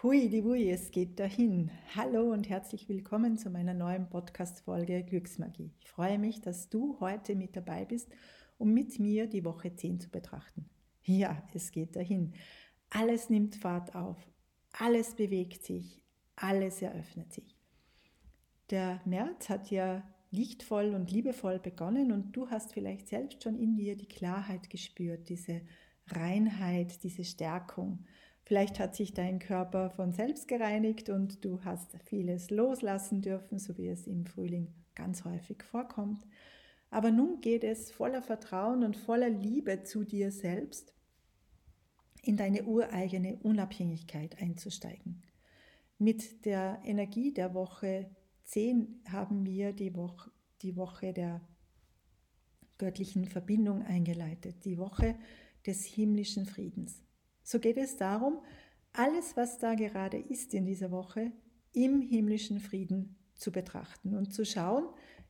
Hui, die Hui, es geht dahin. Hallo und herzlich willkommen zu meiner neuen Podcast-Folge Glücksmagie. Ich freue mich, dass du heute mit dabei bist, um mit mir die Woche 10 zu betrachten. Ja, es geht dahin. Alles nimmt Fahrt auf, alles bewegt sich, alles eröffnet sich. Der März hat ja lichtvoll und liebevoll begonnen und du hast vielleicht selbst schon in dir die Klarheit gespürt, diese Reinheit, diese Stärkung. Vielleicht hat sich dein Körper von selbst gereinigt und du hast vieles loslassen dürfen, so wie es im Frühling ganz häufig vorkommt. Aber nun geht es voller Vertrauen und voller Liebe zu dir selbst in deine ureigene Unabhängigkeit einzusteigen. Mit der Energie der Woche 10 haben wir die Woche, die Woche der göttlichen Verbindung eingeleitet, die Woche des himmlischen Friedens. So geht es darum, alles, was da gerade ist in dieser Woche, im himmlischen Frieden zu betrachten und zu schauen,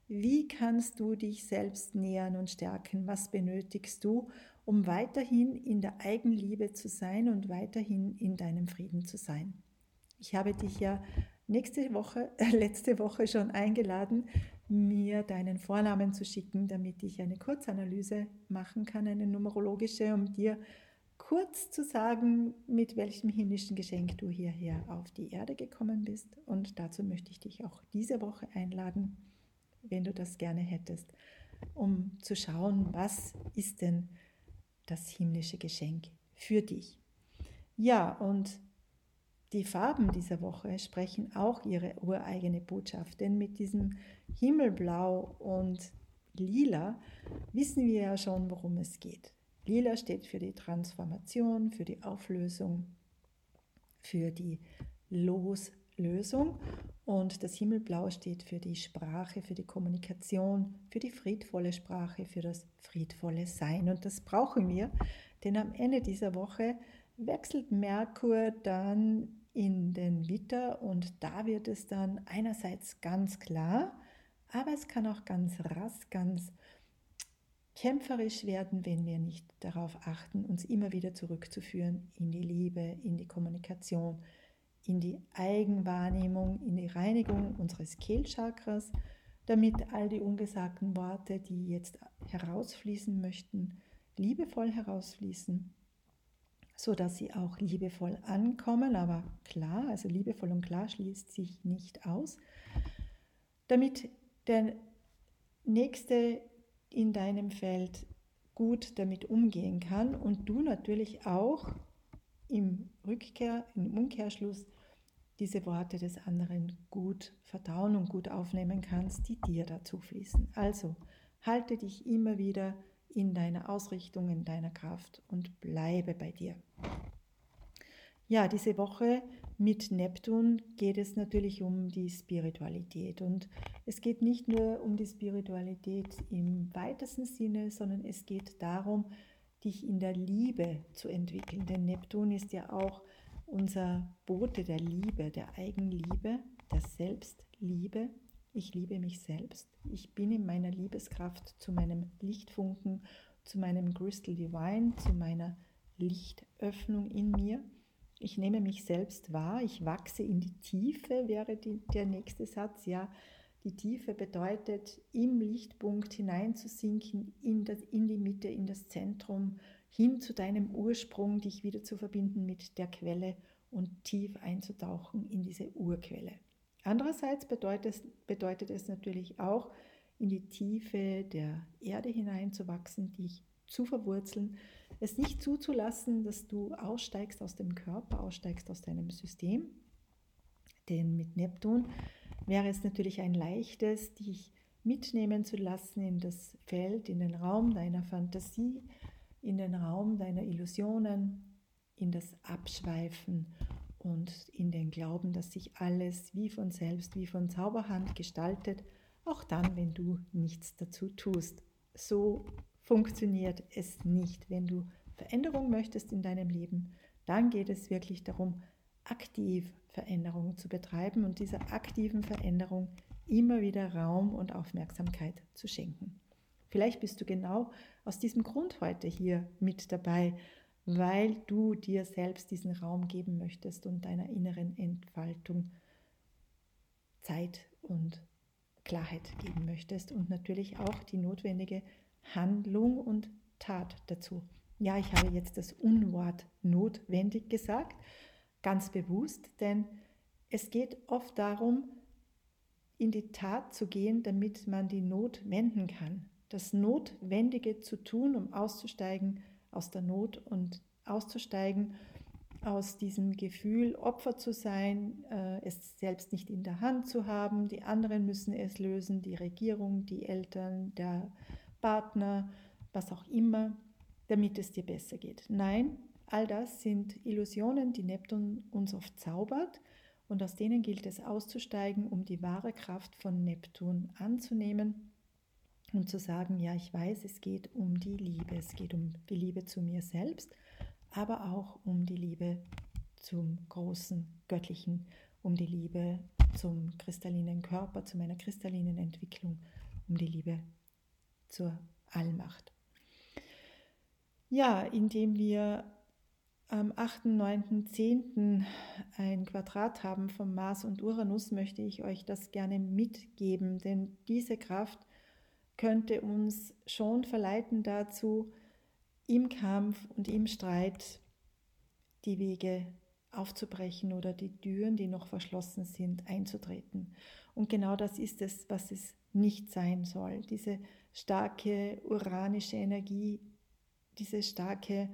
wie kannst du dich selbst nähern und stärken? Was benötigst du, um weiterhin in der Eigenliebe zu sein und weiterhin in deinem Frieden zu sein? Ich habe dich ja nächste Woche, äh, letzte Woche schon eingeladen, mir deinen Vornamen zu schicken, damit ich eine Kurzanalyse machen kann, eine numerologische, um dir kurz zu sagen, mit welchem himmlischen Geschenk du hierher auf die Erde gekommen bist. Und dazu möchte ich dich auch diese Woche einladen, wenn du das gerne hättest, um zu schauen, was ist denn das himmlische Geschenk für dich. Ja, und die Farben dieser Woche sprechen auch ihre ureigene Botschaft, denn mit diesem Himmelblau und Lila wissen wir ja schon, worum es geht. Lila steht für die Transformation, für die Auflösung, für die Loslösung und das Himmelblau steht für die Sprache, für die Kommunikation, für die friedvolle Sprache, für das friedvolle Sein. Und das brauchen wir, denn am Ende dieser Woche wechselt Merkur dann in den Witter und da wird es dann einerseits ganz klar, aber es kann auch ganz rass, ganz kämpferisch werden, wenn wir nicht darauf achten, uns immer wieder zurückzuführen in die Liebe, in die Kommunikation, in die Eigenwahrnehmung, in die Reinigung unseres Kehlchakras, damit all die ungesagten Worte, die jetzt herausfließen möchten, liebevoll herausfließen, so dass sie auch liebevoll ankommen, aber klar, also liebevoll und klar schließt sich nicht aus, damit der nächste in deinem Feld gut damit umgehen kann und du natürlich auch im Rückkehr, im Umkehrschluss diese Worte des anderen gut verdauen und gut aufnehmen kannst, die dir dazu fließen. Also halte dich immer wieder in deiner Ausrichtung, in deiner Kraft und bleibe bei dir. Ja, diese Woche mit Neptun geht es natürlich um die Spiritualität. Und es geht nicht nur um die Spiritualität im weitesten Sinne, sondern es geht darum, dich in der Liebe zu entwickeln. Denn Neptun ist ja auch unser Bote der Liebe, der Eigenliebe, der Selbstliebe. Ich liebe mich selbst. Ich bin in meiner Liebeskraft zu meinem Lichtfunken, zu meinem Crystal Divine, zu meiner Lichtöffnung in mir. Ich nehme mich selbst wahr, ich wachse in die Tiefe, wäre die, der nächste Satz. Ja, die Tiefe bedeutet, im Lichtpunkt hineinzusinken, in, das, in die Mitte, in das Zentrum, hin zu deinem Ursprung, dich wieder zu verbinden mit der Quelle und tief einzutauchen in diese Urquelle. Andererseits bedeutet, bedeutet es natürlich auch, in die Tiefe der Erde hineinzuwachsen, dich zu verwurzeln, es nicht zuzulassen, dass du aussteigst aus dem Körper, aussteigst aus deinem System. Denn mit Neptun wäre es natürlich ein leichtes, dich mitnehmen zu lassen in das Feld, in den Raum deiner Fantasie, in den Raum deiner Illusionen, in das Abschweifen und in den Glauben, dass sich alles wie von selbst, wie von Zauberhand gestaltet, auch dann, wenn du nichts dazu tust. So funktioniert es nicht. Wenn du Veränderung möchtest in deinem Leben, dann geht es wirklich darum, aktiv Veränderungen zu betreiben und dieser aktiven Veränderung immer wieder Raum und Aufmerksamkeit zu schenken. Vielleicht bist du genau aus diesem Grund heute hier mit dabei, weil du dir selbst diesen Raum geben möchtest und deiner inneren Entfaltung Zeit und Klarheit geben möchtest und natürlich auch die notwendige Handlung und Tat dazu. Ja, ich habe jetzt das Unwort notwendig gesagt, ganz bewusst, denn es geht oft darum, in die Tat zu gehen, damit man die Not wenden kann. Das Notwendige zu tun, um auszusteigen aus der Not und auszusteigen aus diesem Gefühl, Opfer zu sein, äh, es selbst nicht in der Hand zu haben, die anderen müssen es lösen, die Regierung, die Eltern, der Partner, was auch immer, damit es dir besser geht. Nein, all das sind Illusionen, die Neptun uns oft zaubert und aus denen gilt es auszusteigen, um die wahre Kraft von Neptun anzunehmen und zu sagen, ja, ich weiß, es geht um die Liebe, es geht um die Liebe zu mir selbst aber auch um die Liebe zum großen Göttlichen, um die Liebe zum kristallinen Körper, zu meiner kristallinen Entwicklung, um die Liebe zur Allmacht. Ja, indem wir am 8., 9., 10. ein Quadrat haben vom Mars und Uranus, möchte ich euch das gerne mitgeben, denn diese Kraft könnte uns schon verleiten dazu, im Kampf und im Streit die Wege aufzubrechen oder die Türen, die noch verschlossen sind, einzutreten. Und genau das ist es, was es nicht sein soll. Diese starke uranische Energie, diese starke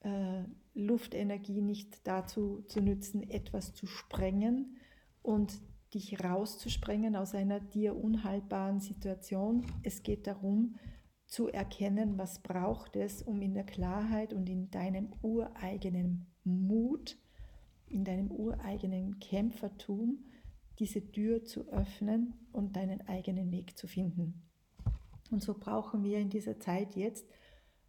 äh, Luftenergie nicht dazu zu nützen, etwas zu sprengen und dich rauszusprengen aus einer dir unhaltbaren Situation. Es geht darum, zu erkennen, was braucht es, um in der Klarheit und in deinem ureigenen Mut, in deinem ureigenen Kämpfertum diese Tür zu öffnen und deinen eigenen Weg zu finden. Und so brauchen wir in dieser Zeit jetzt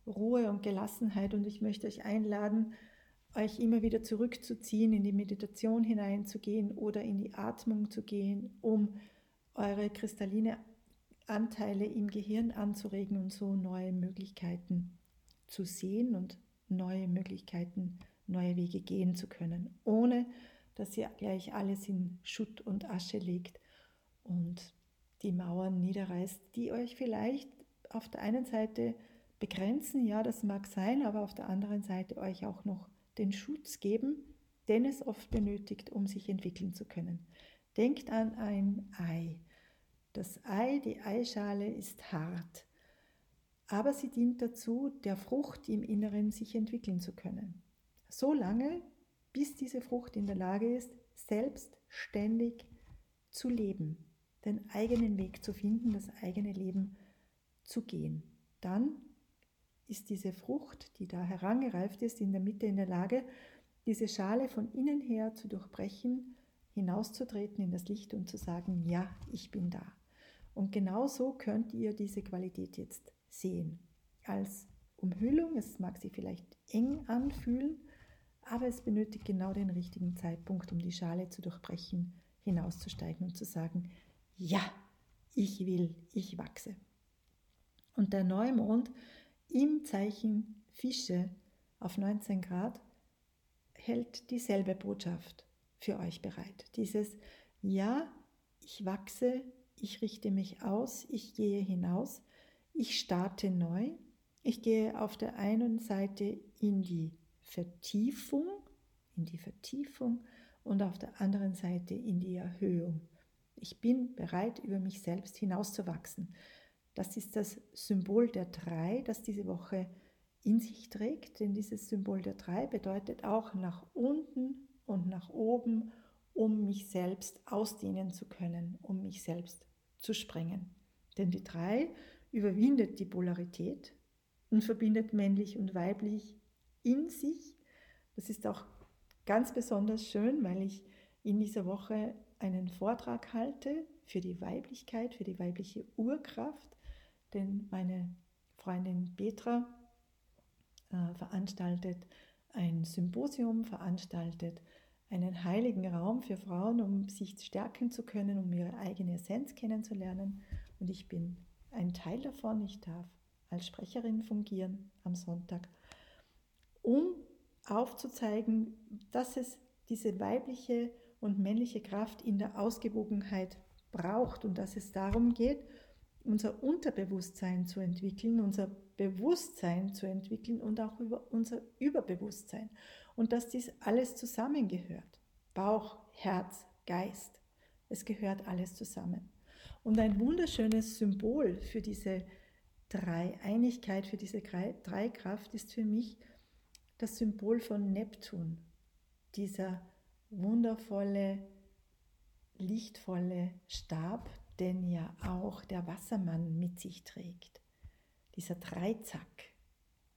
Ruhe und Gelassenheit. Und ich möchte euch einladen, euch immer wieder zurückzuziehen, in die Meditation hineinzugehen oder in die Atmung zu gehen, um eure kristalline Anteile im Gehirn anzuregen und so neue Möglichkeiten zu sehen und neue Möglichkeiten, neue Wege gehen zu können, ohne dass ihr gleich alles in Schutt und Asche legt und die Mauern niederreißt, die euch vielleicht auf der einen Seite begrenzen, ja, das mag sein, aber auf der anderen Seite euch auch noch den Schutz geben, den es oft benötigt, um sich entwickeln zu können. Denkt an ein Ei. Das Ei, die Eischale ist hart, aber sie dient dazu, der Frucht im Inneren sich entwickeln zu können. So lange, bis diese Frucht in der Lage ist, selbstständig zu leben, den eigenen Weg zu finden, das eigene Leben zu gehen. Dann ist diese Frucht, die da herangereift ist, in der Mitte in der Lage, diese Schale von innen her zu durchbrechen, hinauszutreten in das Licht und zu sagen, ja, ich bin da. Und genau so könnt ihr diese Qualität jetzt sehen. Als Umhüllung, es mag sich vielleicht eng anfühlen, aber es benötigt genau den richtigen Zeitpunkt, um die Schale zu durchbrechen, hinauszusteigen und zu sagen, ja, ich will, ich wachse. Und der Neumond im Zeichen Fische auf 19 Grad hält dieselbe Botschaft für euch bereit. Dieses Ja, ich wachse, ich richte mich aus, ich gehe hinaus, ich starte neu, ich gehe auf der einen Seite in die Vertiefung, in die Vertiefung und auf der anderen Seite in die Erhöhung. Ich bin bereit, über mich selbst hinauszuwachsen. Das ist das Symbol der drei, das diese Woche in sich trägt, denn dieses Symbol der drei bedeutet auch nach unten und nach oben, um mich selbst ausdehnen zu können, um mich selbst zu sprengen. Denn die drei überwindet die Polarität und verbindet männlich und weiblich in sich. Das ist auch ganz besonders schön, weil ich in dieser Woche einen Vortrag halte für die Weiblichkeit, für die weibliche Urkraft, denn meine Freundin Petra äh, veranstaltet ein Symposium, veranstaltet einen heiligen Raum für Frauen, um sich stärken zu können, um ihre eigene Essenz kennenzulernen. Und ich bin ein Teil davon. Ich darf als Sprecherin fungieren am Sonntag. um aufzuzeigen, dass es diese weibliche und männliche Kraft in der Ausgewogenheit braucht und dass es darum geht, unser Unterbewusstsein zu entwickeln, unser Bewusstsein zu entwickeln und auch über unser Überbewusstsein. Und dass dies alles zusammengehört. Bauch, Herz, Geist. Es gehört alles zusammen. Und ein wunderschönes Symbol für diese Dreieinigkeit, für diese Dreikraft ist für mich das Symbol von Neptun, dieser wundervolle, lichtvolle Stab, den ja auch der Wassermann mit sich trägt. Dieser Dreizack,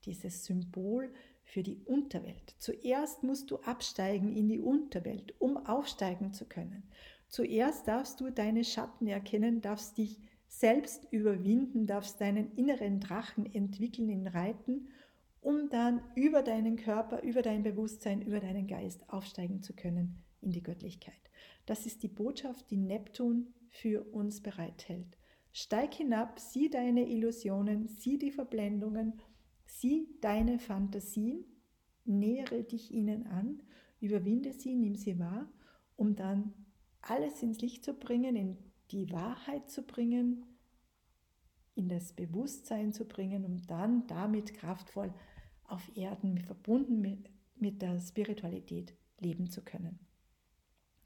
dieses Symbol für die Unterwelt. Zuerst musst du absteigen in die Unterwelt, um aufsteigen zu können. Zuerst darfst du deine Schatten erkennen, darfst dich selbst überwinden, darfst deinen inneren Drachen entwickeln in Reiten, um dann über deinen Körper, über dein Bewusstsein, über deinen Geist aufsteigen zu können in die Göttlichkeit. Das ist die Botschaft, die Neptun für uns bereithält. Steig hinab, sieh deine Illusionen, sieh die Verblendungen, sieh deine Fantasien, nähere dich ihnen an, überwinde sie, nimm sie wahr, um dann alles ins Licht zu bringen, in die Wahrheit zu bringen, in das Bewusstsein zu bringen, um dann damit kraftvoll auf Erden verbunden mit, mit der Spiritualität leben zu können.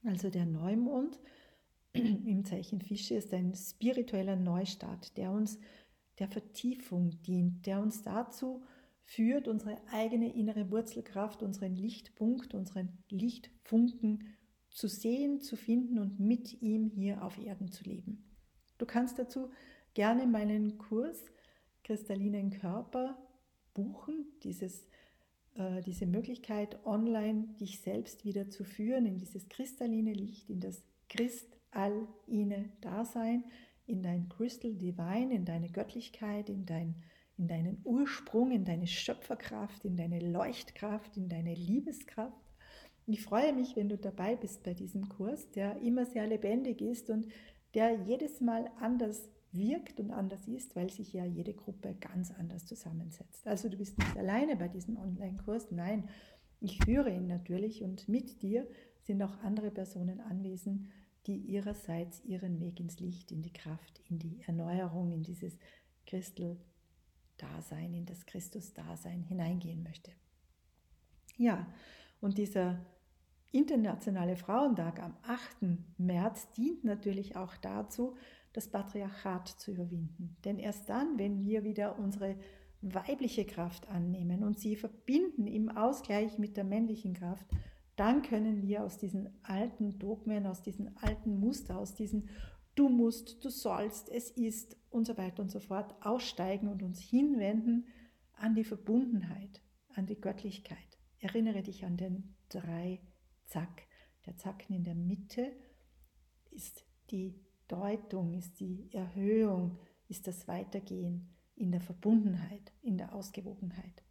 Also der Neumond im Zeichen Fische ist ein spiritueller Neustart, der uns der Vertiefung dient, der uns dazu führt, unsere eigene innere Wurzelkraft, unseren Lichtpunkt, unseren Lichtfunken zu sehen, zu finden und mit ihm hier auf Erden zu leben. Du kannst dazu gerne meinen Kurs Kristallinen Körper buchen, dieses äh, diese Möglichkeit, online dich selbst wieder zu führen in dieses kristalline Licht, in das kristalline Dasein, in dein Crystal Divine, in deine Göttlichkeit, in, dein, in deinen Ursprung, in deine Schöpferkraft, in deine Leuchtkraft, in deine Liebeskraft. Ich freue mich, wenn du dabei bist bei diesem Kurs, der immer sehr lebendig ist und der jedes Mal anders wirkt und anders ist, weil sich ja jede Gruppe ganz anders zusammensetzt. Also du bist nicht alleine bei diesem Online-Kurs, nein, ich führe ihn natürlich und mit dir sind auch andere Personen anwesend, die ihrerseits ihren Weg ins Licht, in die Kraft, in die Erneuerung, in dieses Christel-Dasein, in das Christus-Dasein hineingehen möchte. Ja, und dieser Internationale Frauentag am 8. März dient natürlich auch dazu, das Patriarchat zu überwinden. Denn erst dann, wenn wir wieder unsere weibliche Kraft annehmen und sie verbinden im Ausgleich mit der männlichen Kraft, dann können wir aus diesen alten Dogmen, aus diesen alten Muster, aus diesen du musst, du sollst, es ist und so weiter und so fort aussteigen und uns hinwenden an die Verbundenheit, an die Göttlichkeit. Erinnere dich an den drei Zack. Der Zacken in der Mitte ist die Deutung, ist die Erhöhung, ist das Weitergehen in der Verbundenheit, in der Ausgewogenheit.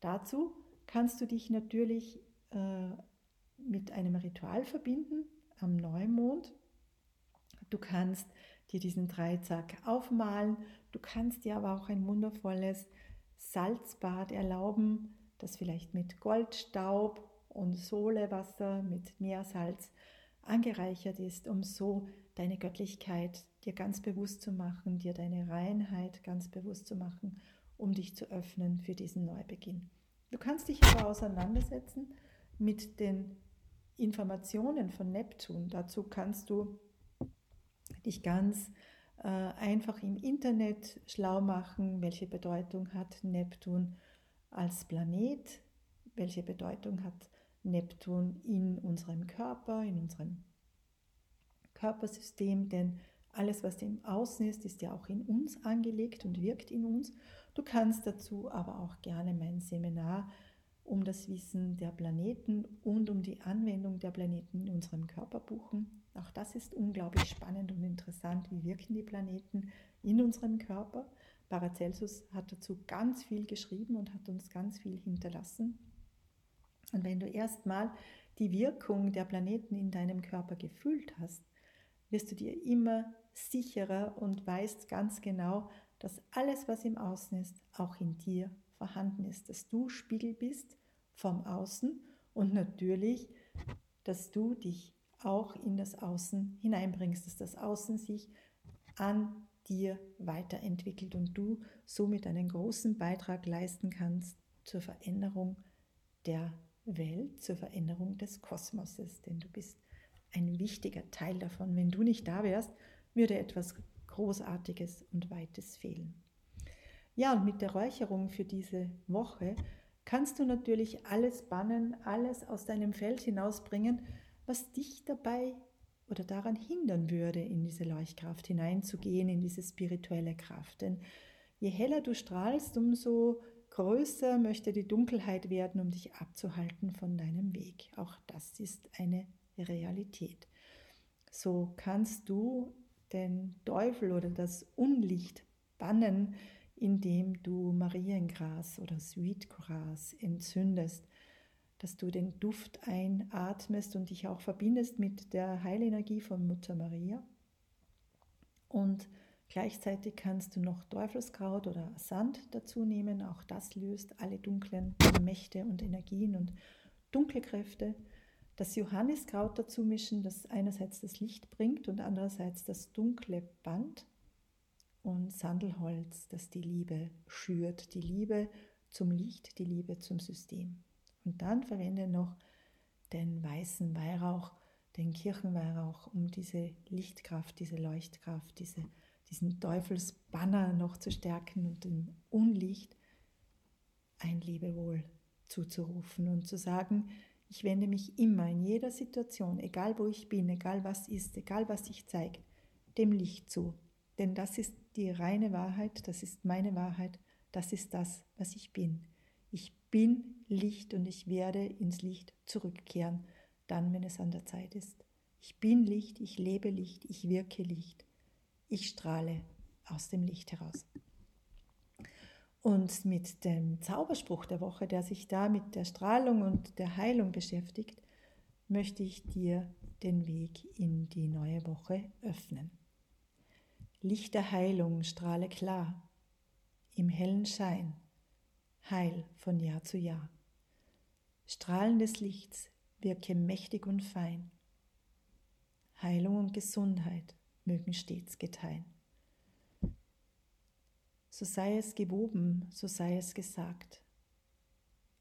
Dazu kannst du dich natürlich äh, mit einem Ritual verbinden am Neumond. Du kannst dir diesen Dreizack aufmalen. Du kannst dir aber auch ein wundervolles Salzbad erlauben, das vielleicht mit Goldstaub und Solewasser, mit Meersalz angereichert ist, um so deine Göttlichkeit dir ganz bewusst zu machen, dir deine Reinheit ganz bewusst zu machen, um dich zu öffnen für diesen Neubeginn. Du kannst dich aber auseinandersetzen mit den Informationen von Neptun. Dazu kannst du dich ganz äh, einfach im Internet schlau machen, welche Bedeutung hat Neptun als Planet, welche Bedeutung hat Neptun in unserem Körper, in unserem Körpersystem, denn alles, was im Außen ist, ist ja auch in uns angelegt und wirkt in uns. Du kannst dazu aber auch gerne mein Seminar um das Wissen der Planeten und um die Anwendung der Planeten in unserem Körper buchen. Auch das ist unglaublich spannend und interessant. Wie wirken die Planeten in unserem Körper? Paracelsus hat dazu ganz viel geschrieben und hat uns ganz viel hinterlassen. Und wenn du erstmal die Wirkung der Planeten in deinem Körper gefühlt hast, wirst du dir immer sicherer und weißt ganz genau, dass alles, was im Außen ist, auch in dir vorhanden ist, dass du Spiegel bist vom Außen und natürlich, dass du dich auch in das Außen hineinbringst, dass das Außen sich an dir weiterentwickelt und du somit einen großen Beitrag leisten kannst zur Veränderung der Welt, zur Veränderung des Kosmoses, denn du bist ein wichtiger Teil davon. Wenn du nicht da wärst, würde etwas Großartiges und Weites fehlen. Ja, und mit der Räucherung für diese Woche kannst du natürlich alles bannen, alles aus deinem Feld hinausbringen, was dich dabei oder daran hindern würde, in diese Leuchtkraft hineinzugehen, in diese spirituelle Kraft. Denn je heller du strahlst, umso größer möchte die Dunkelheit werden, um dich abzuhalten von deinem Weg. Auch das ist eine Realität. So kannst du den Teufel oder das Unlicht bannen, indem du Mariengras oder Sweetgras entzündest, dass du den Duft einatmest und dich auch verbindest mit der Heilenergie von Mutter Maria. Und gleichzeitig kannst du noch Teufelskraut oder Sand dazu nehmen. Auch das löst alle dunklen Mächte und Energien und dunkle Kräfte. Das Johanniskraut dazu mischen, das einerseits das Licht bringt und andererseits das dunkle Band. Und Sandelholz, das die Liebe schürt, die Liebe zum Licht, die Liebe zum System. Und dann verwende noch den weißen Weihrauch, den Kirchenweihrauch, um diese Lichtkraft, diese Leuchtkraft, diese, diesen Teufelsbanner noch zu stärken und dem Unlicht ein Lebewohl zuzurufen und zu sagen, ich wende mich immer in jeder Situation, egal wo ich bin, egal was ist, egal was ich zeige, dem Licht zu. Denn das ist die reine Wahrheit, das ist meine Wahrheit, das ist das, was ich bin. Ich bin Licht und ich werde ins Licht zurückkehren, dann, wenn es an der Zeit ist. Ich bin Licht, ich lebe Licht, ich wirke Licht. Ich strahle aus dem Licht heraus. Und mit dem Zauberspruch der Woche, der sich da mit der Strahlung und der Heilung beschäftigt, möchte ich dir den Weg in die neue Woche öffnen. Licht der Heilung strahle klar im hellen Schein Heil von Jahr zu Jahr. Strahlen des Lichts wirke mächtig und fein. Heilung und Gesundheit mögen stets geteilen. So sei es gewoben, so sei es gesagt.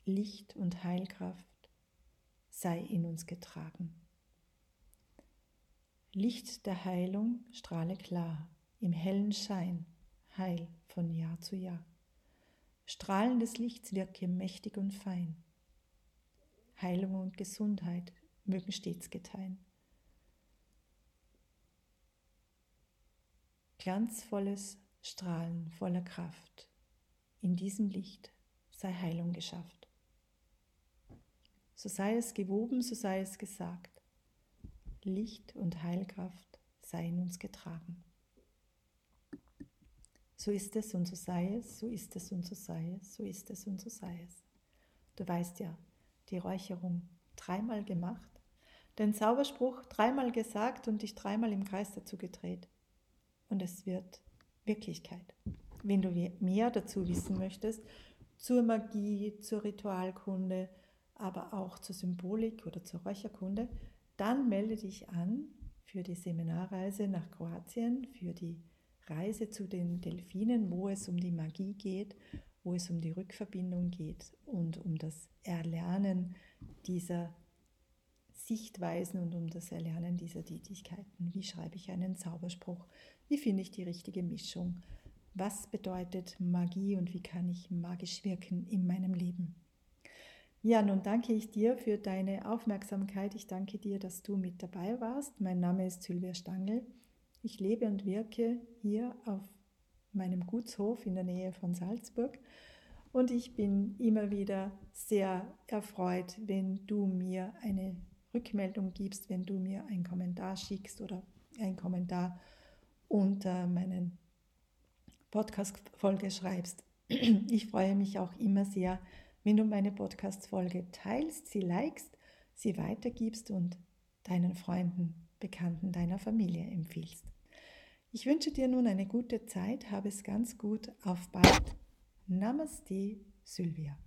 Licht und Heilkraft sei in uns getragen. Licht der Heilung strahle klar, im hellen Schein, Heil von Jahr zu Jahr. Strahlen des Lichts wirke mächtig und fein. Heilung und Gesundheit mögen stets geteilen. Glanzvolles Strahlen voller Kraft. In diesem Licht sei Heilung geschafft. So sei es gewoben, so sei es gesagt. Licht und Heilkraft sei in uns getragen. So ist es und so sei es, so ist es und so sei es, so ist es und so sei es. Du weißt ja, die Räucherung dreimal gemacht, den Zauberspruch dreimal gesagt und dich dreimal im Kreis dazu gedreht. Und es wird Wirklichkeit. Wenn du mehr dazu wissen möchtest, zur Magie, zur Ritualkunde, aber auch zur Symbolik oder zur Räucherkunde, dann melde dich an für die Seminarreise nach Kroatien, für die Reise zu den Delfinen, wo es um die Magie geht, wo es um die Rückverbindung geht und um das Erlernen dieser Sichtweisen und um das Erlernen dieser Tätigkeiten. Wie schreibe ich einen Zauberspruch? Wie finde ich die richtige Mischung? Was bedeutet Magie und wie kann ich magisch wirken in meinem Leben? Ja, nun danke ich dir für deine Aufmerksamkeit. Ich danke dir, dass du mit dabei warst. Mein Name ist Sylvia Stangl. Ich lebe und wirke hier auf meinem Gutshof in der Nähe von Salzburg und ich bin immer wieder sehr erfreut, wenn du mir eine Rückmeldung gibst, wenn du mir einen Kommentar schickst oder einen Kommentar unter meinen Podcast-Folge schreibst. Ich freue mich auch immer sehr, wenn du meine Podcast-Folge teilst, sie likest, sie weitergibst und deinen Freunden, Bekannten, deiner Familie empfiehlst. Ich wünsche dir nun eine gute Zeit, habe es ganz gut. Auf bald. Namaste, Sylvia.